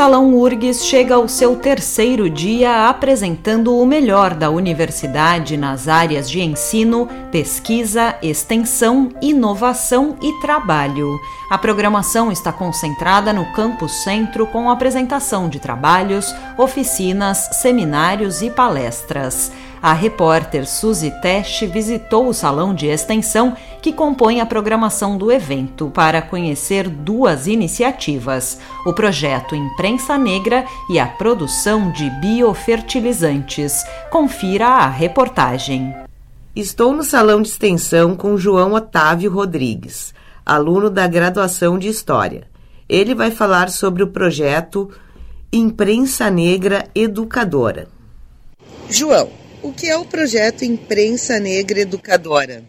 Salão URGS chega ao seu terceiro dia apresentando o melhor da universidade nas áreas de ensino, pesquisa, extensão, inovação e trabalho. A programação está concentrada no Campus Centro com apresentação de trabalhos, oficinas, seminários e palestras. A repórter Suzy Teste visitou o salão de extensão que compõe a programação do evento para conhecer duas iniciativas: o projeto Imprensa Negra e a produção de biofertilizantes. Confira a reportagem. Estou no salão de extensão com João Otávio Rodrigues, aluno da graduação de História. Ele vai falar sobre o projeto Imprensa Negra Educadora. João, o que é o projeto Imprensa Negra Educadora?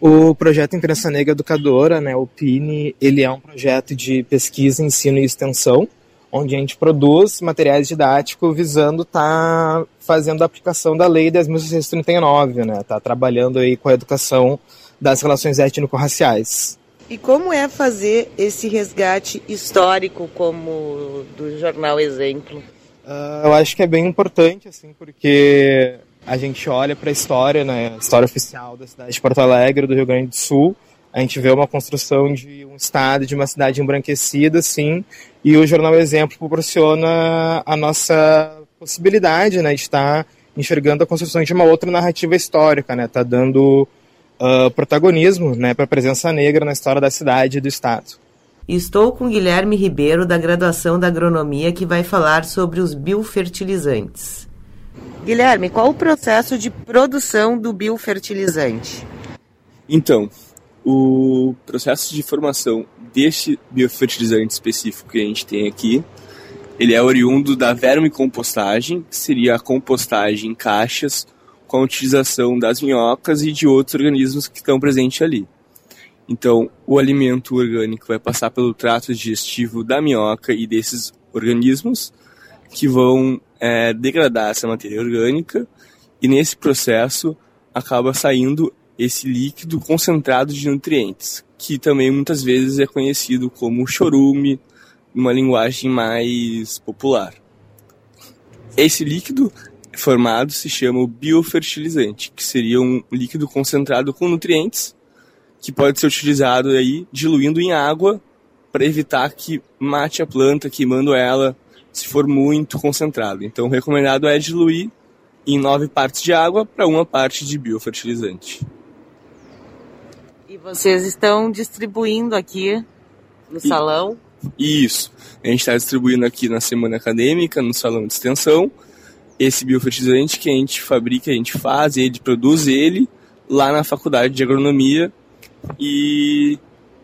O projeto Imprensa Negra Educadora, né, o PINE, ele é um projeto de pesquisa, ensino e extensão, onde a gente produz materiais didáticos visando estar tá fazendo a aplicação da Lei 10.639, né, tá trabalhando aí com a educação das relações étnico-raciais. E como é fazer esse resgate histórico como do jornal Exemplo? Uh, eu acho que é bem importante, assim, porque a gente olha para a história, né, a história oficial da cidade de Porto Alegre, do Rio Grande do Sul, a gente vê uma construção de um estado, de uma cidade embranquecida, sim, e o jornal Exemplo proporciona a nossa possibilidade, né, de estar enxergando a construção de uma outra narrativa histórica, né, tá dando uh, protagonismo, né, para a presença negra na história da cidade e do estado. Estou com Guilherme Ribeiro, da graduação da agronomia, que vai falar sobre os biofertilizantes. Guilherme, qual o processo de produção do biofertilizante? Então, o processo de formação deste biofertilizante específico que a gente tem aqui, ele é oriundo da vermicompostagem, que seria a compostagem em caixas com a utilização das minhocas e de outros organismos que estão presentes ali. Então, o alimento orgânico vai passar pelo trato digestivo da minhoca e desses organismos, que vão é, degradar essa matéria orgânica e nesse processo acaba saindo esse líquido concentrado de nutrientes, que também muitas vezes é conhecido como chorume, numa linguagem mais popular. Esse líquido formado se chama o biofertilizante, que seria um líquido concentrado com nutrientes que pode ser utilizado aí diluindo em água para evitar que mate a planta, queimando ela se for muito concentrado. Então, o recomendado é diluir em nove partes de água para uma parte de biofertilizante. E vocês estão distribuindo aqui no e, salão? Isso. A gente está distribuindo aqui na semana acadêmica, no salão de extensão, esse biofertilizante que a gente fabrica, a gente faz, ele produz ele lá na faculdade de agronomia e,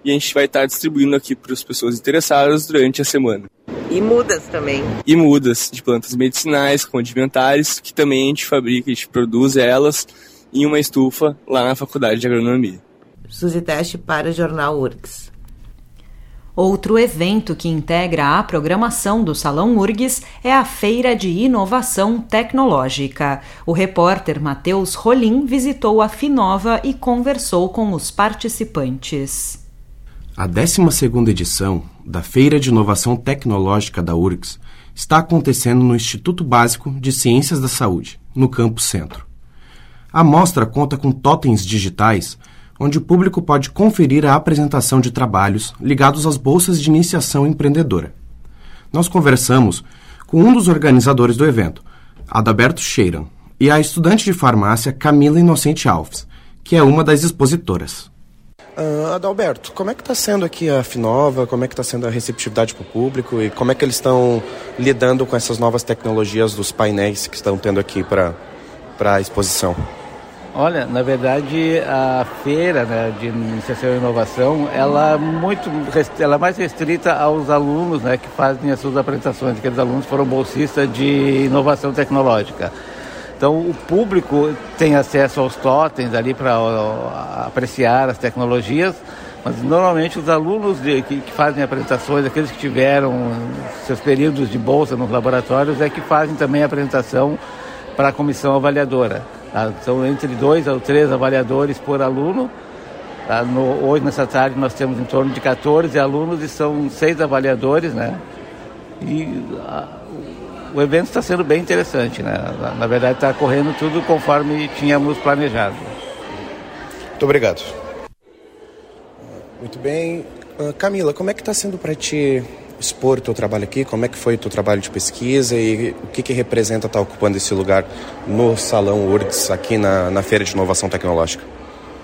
e a gente vai estar tá distribuindo aqui para as pessoas interessadas durante a semana. E mudas também. E mudas de plantas medicinais, condimentares, que também a gente fabrica, a gente produz elas em uma estufa lá na Faculdade de Agronomia. Suzy Teste para o Jornal URGS. Outro evento que integra a programação do Salão URGS é a Feira de Inovação Tecnológica. O repórter Matheus Rolim visitou a Finova e conversou com os participantes. A 12ª edição da Feira de Inovação Tecnológica da URGS está acontecendo no Instituto Básico de Ciências da Saúde, no Campo Centro. A mostra conta com totens digitais, onde o público pode conferir a apresentação de trabalhos ligados às bolsas de iniciação empreendedora. Nós conversamos com um dos organizadores do evento, Adalberto Cheiran, e a estudante de farmácia Camila Inocente Alves, que é uma das expositoras. Uh, Adalberto, como é que está sendo aqui a Finova? Como é que está sendo a receptividade para o público? E como é que eles estão lidando com essas novas tecnologias dos painéis que estão tendo aqui para a exposição? Olha, na verdade, a feira né, de iniciação e inovação, ela é muito, ela é mais restrita aos alunos né, que fazem as suas apresentações, aqueles alunos foram bolsistas de inovação tecnológica. Então o público tem acesso aos totens ali para apreciar as tecnologias, Mas normalmente os alunos de, que, que, fazem apresentações, aqueles que tiveram seus períodos de bolsa nos laboratórios, é que fazem também a apresentação para a comissão avaliadora. Tá? São entre dois ou três avaliadores por aluno. Tá? No, hoje, nessa tarde, nós temos em torno de 14 alunos e são seis avaliadores, né? E a, o evento está sendo bem interessante, né? Na, na verdade, está correndo tudo conforme tínhamos planejado. Muito obrigado. Muito bem. Uh, Camila, como é que está sendo para ti expor o teu trabalho aqui? Como é que foi o teu trabalho de pesquisa e o que, que representa estar tá ocupando esse lugar no Salão URGS, aqui na, na Feira de Inovação Tecnológica?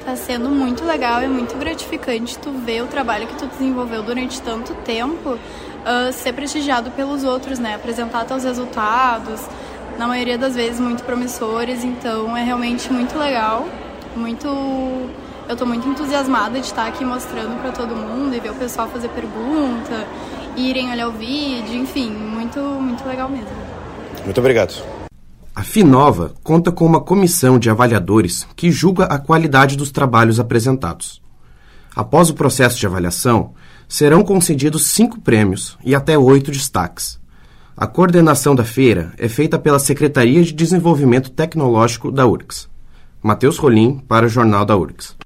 Está sendo muito legal e muito gratificante tu ver o trabalho que tu desenvolveu durante tanto tempo uh, ser prestigiado pelos outros, né? Apresentar teus resultados, na maioria das vezes muito promissores, então é realmente muito legal, muito eu estou muito entusiasmada de estar aqui mostrando para todo mundo e ver o pessoal fazer pergunta, irem olhar o vídeo, enfim, muito, muito legal mesmo. Muito obrigado. Finova conta com uma comissão de avaliadores que julga a qualidade dos trabalhos apresentados. Após o processo de avaliação, serão concedidos cinco prêmios e até oito destaques. A coordenação da feira é feita pela Secretaria de Desenvolvimento Tecnológico da URGS. Matheus Rolim, para o Jornal da URGS.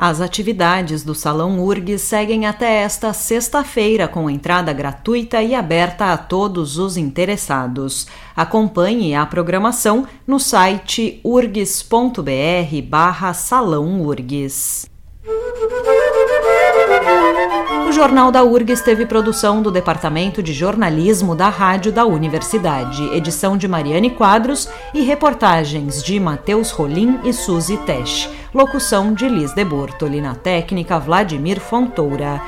As atividades do Salão URG seguem até esta sexta-feira com entrada gratuita e aberta a todos os interessados. Acompanhe a programação no site urgs.br barra Salão URGS. O Jornal da URGS teve produção do Departamento de Jornalismo da Rádio da Universidade, edição de Mariane Quadros e reportagens de Matheus Rolim e Suzy Tesch. Locução de Liz de Bortoli na técnica Vladimir Fontoura.